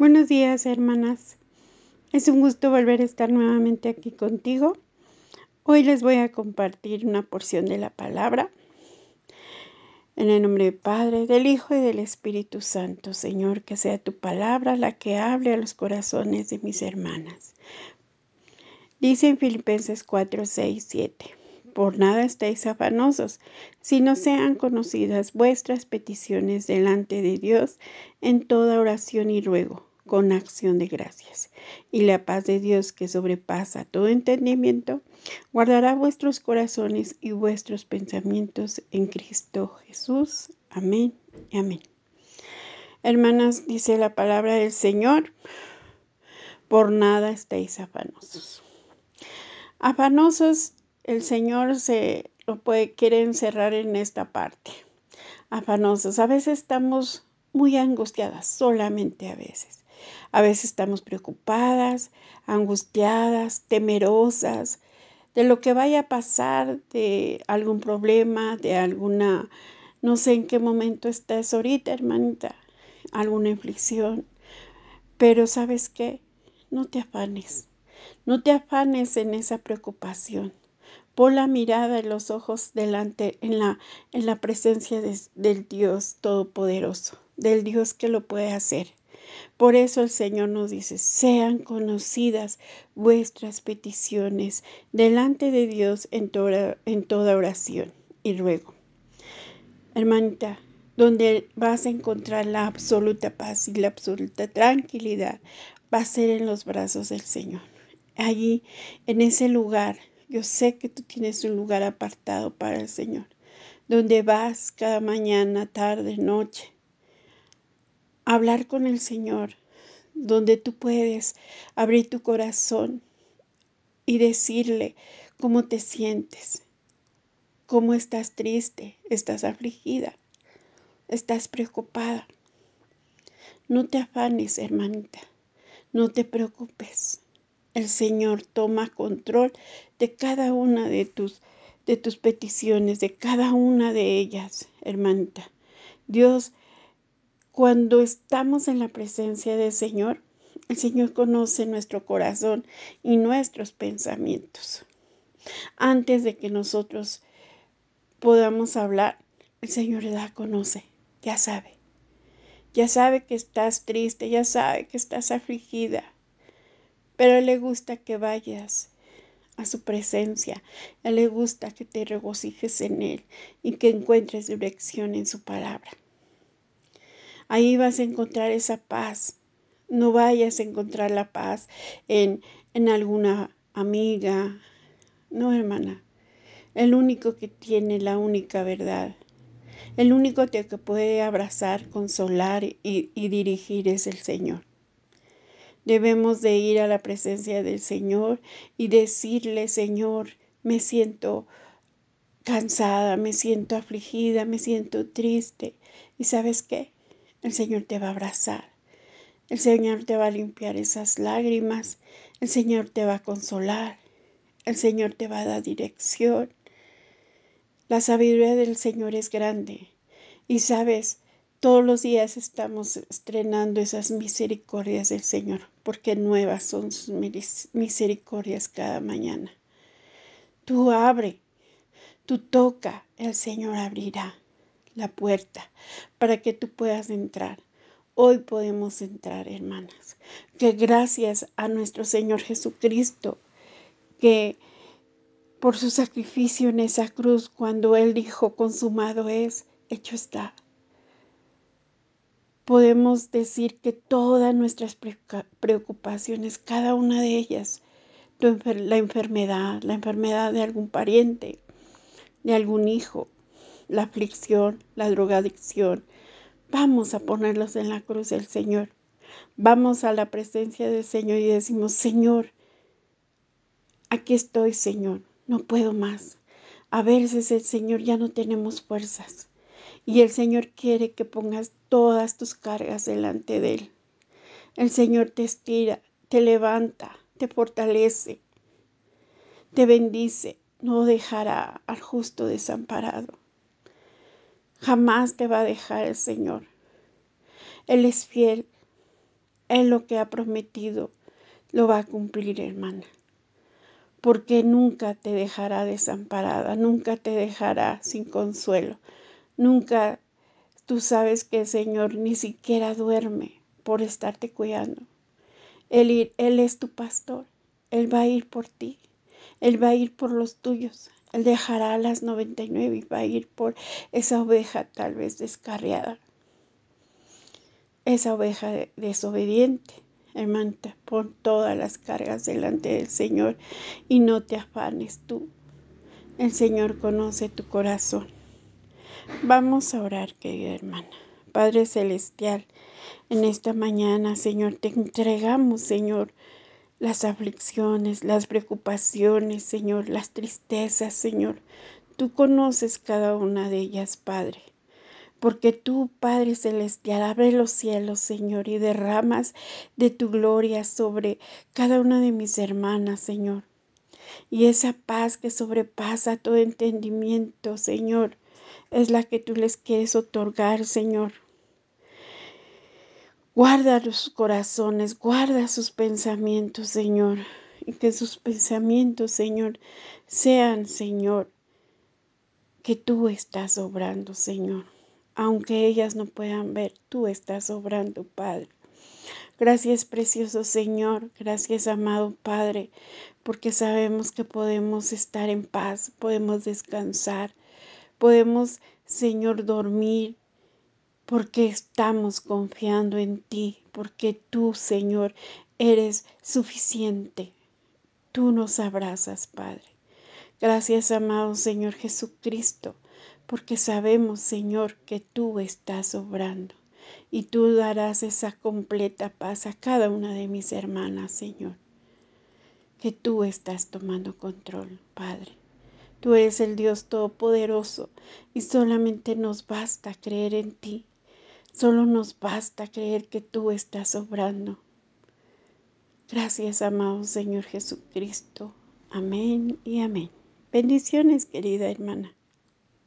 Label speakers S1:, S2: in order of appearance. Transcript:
S1: Buenos días, hermanas. Es un gusto volver a estar nuevamente aquí contigo. Hoy les voy a compartir una porción de la palabra. En el nombre del Padre, del Hijo y del Espíritu Santo, Señor, que sea tu palabra la que hable a los corazones de mis hermanas. Dice en Filipenses 4, 6, 7. Por nada estéis afanosos, sino sean conocidas vuestras peticiones delante de Dios en toda oración y ruego con acción de gracias. Y la paz de Dios que sobrepasa todo entendimiento, guardará vuestros corazones y vuestros pensamientos en Cristo Jesús. Amén y amén. Hermanas, dice la palabra del Señor, por nada estáis afanosos. Afanosos, el Señor se lo puede, quiere encerrar en esta parte. Afanosos, a veces estamos muy angustiadas, solamente a veces. A veces estamos preocupadas, angustiadas, temerosas de lo que vaya a pasar, de algún problema, de alguna, no sé en qué momento estás ahorita, hermanita, alguna inflicción. Pero sabes qué, no te afanes, no te afanes en esa preocupación. Pon la mirada en los ojos delante, en la, en la presencia del Dios Todopoderoso, del Dios que lo puede hacer. Por eso el Señor nos dice, sean conocidas vuestras peticiones delante de Dios en toda, en toda oración y ruego. Hermanita, donde vas a encontrar la absoluta paz y la absoluta tranquilidad va a ser en los brazos del Señor. Allí, en ese lugar, yo sé que tú tienes un lugar apartado para el Señor, donde vas cada mañana, tarde, noche, hablar con el Señor, donde tú puedes abrir tu corazón y decirle cómo te sientes, cómo estás triste, estás afligida, estás preocupada. No te afanes, hermanita, no te preocupes. El Señor toma control de cada una de tus de tus peticiones, de cada una de ellas, hermanita. Dios cuando estamos en la presencia del Señor, el Señor conoce nuestro corazón y nuestros pensamientos. Antes de que nosotros podamos hablar, el Señor la conoce, ya sabe. Ya sabe que estás triste, ya sabe que estás afligida, pero le gusta que vayas a su presencia. Él le gusta que te regocijes en Él y que encuentres dirección en su palabra. Ahí vas a encontrar esa paz. No vayas a encontrar la paz en, en alguna amiga. No, hermana. El único que tiene la única verdad. El único que puede abrazar, consolar y, y dirigir es el Señor. Debemos de ir a la presencia del Señor y decirle, Señor, me siento cansada, me siento afligida, me siento triste. ¿Y sabes qué? El Señor te va a abrazar. El Señor te va a limpiar esas lágrimas. El Señor te va a consolar. El Señor te va a dar dirección. La sabiduría del Señor es grande. Y sabes, todos los días estamos estrenando esas misericordias del Señor, porque nuevas son sus misericordias cada mañana. Tú abre, tú toca, el Señor abrirá la puerta para que tú puedas entrar. Hoy podemos entrar, hermanas. Que gracias a nuestro Señor Jesucristo, que por su sacrificio en esa cruz, cuando Él dijo, consumado es, hecho está. Podemos decir que todas nuestras preocupaciones, cada una de ellas, la enfermedad, la enfermedad de algún pariente, de algún hijo, la aflicción, la drogadicción. Vamos a ponerlos en la cruz del Señor. Vamos a la presencia del Señor y decimos, Señor, aquí estoy, Señor, no puedo más. A veces el Señor ya no tenemos fuerzas y el Señor quiere que pongas todas tus cargas delante de Él. El Señor te estira, te levanta, te fortalece, te bendice, no dejará al justo desamparado. Jamás te va a dejar el Señor. Él es fiel. Él lo que ha prometido lo va a cumplir, hermana. Porque nunca te dejará desamparada, nunca te dejará sin consuelo, nunca tú sabes que el Señor ni siquiera duerme por estarte cuidando. Él, él es tu pastor, Él va a ir por ti, Él va a ir por los tuyos, Él dejará a las 99 y va a ir por esa oveja tal vez descarriada, esa oveja desobediente. Hermanta, pon todas las cargas delante del Señor y no te afanes tú. El Señor conoce tu corazón. Vamos a orar, querida hermana. Padre Celestial, en esta mañana, Señor, te entregamos, Señor, las aflicciones, las preocupaciones, Señor, las tristezas, Señor. Tú conoces cada una de ellas, Padre. Porque tú, Padre Celestial, abre los cielos, Señor, y derramas de tu gloria sobre cada una de mis hermanas, Señor. Y esa paz que sobrepasa todo entendimiento, Señor, es la que tú les quieres otorgar, Señor. Guarda sus corazones, guarda sus pensamientos, Señor. Y que sus pensamientos, Señor, sean, Señor, que tú estás obrando, Señor. Aunque ellas no puedan ver, tú estás obrando, Padre. Gracias, precioso Señor. Gracias, amado Padre, porque sabemos que podemos estar en paz, podemos descansar, podemos, Señor, dormir, porque estamos confiando en ti, porque tú, Señor, eres suficiente. Tú nos abrazas, Padre. Gracias, amado Señor Jesucristo, porque sabemos, Señor, que tú estás obrando y tú darás esa completa paz a cada una de mis hermanas, Señor. Que tú estás tomando control, Padre. Tú eres el Dios Todopoderoso y solamente nos basta creer en ti. Solo nos basta creer que tú estás obrando. Gracias, amado Señor Jesucristo. Amén y amén. Bendiciones, querida hermana.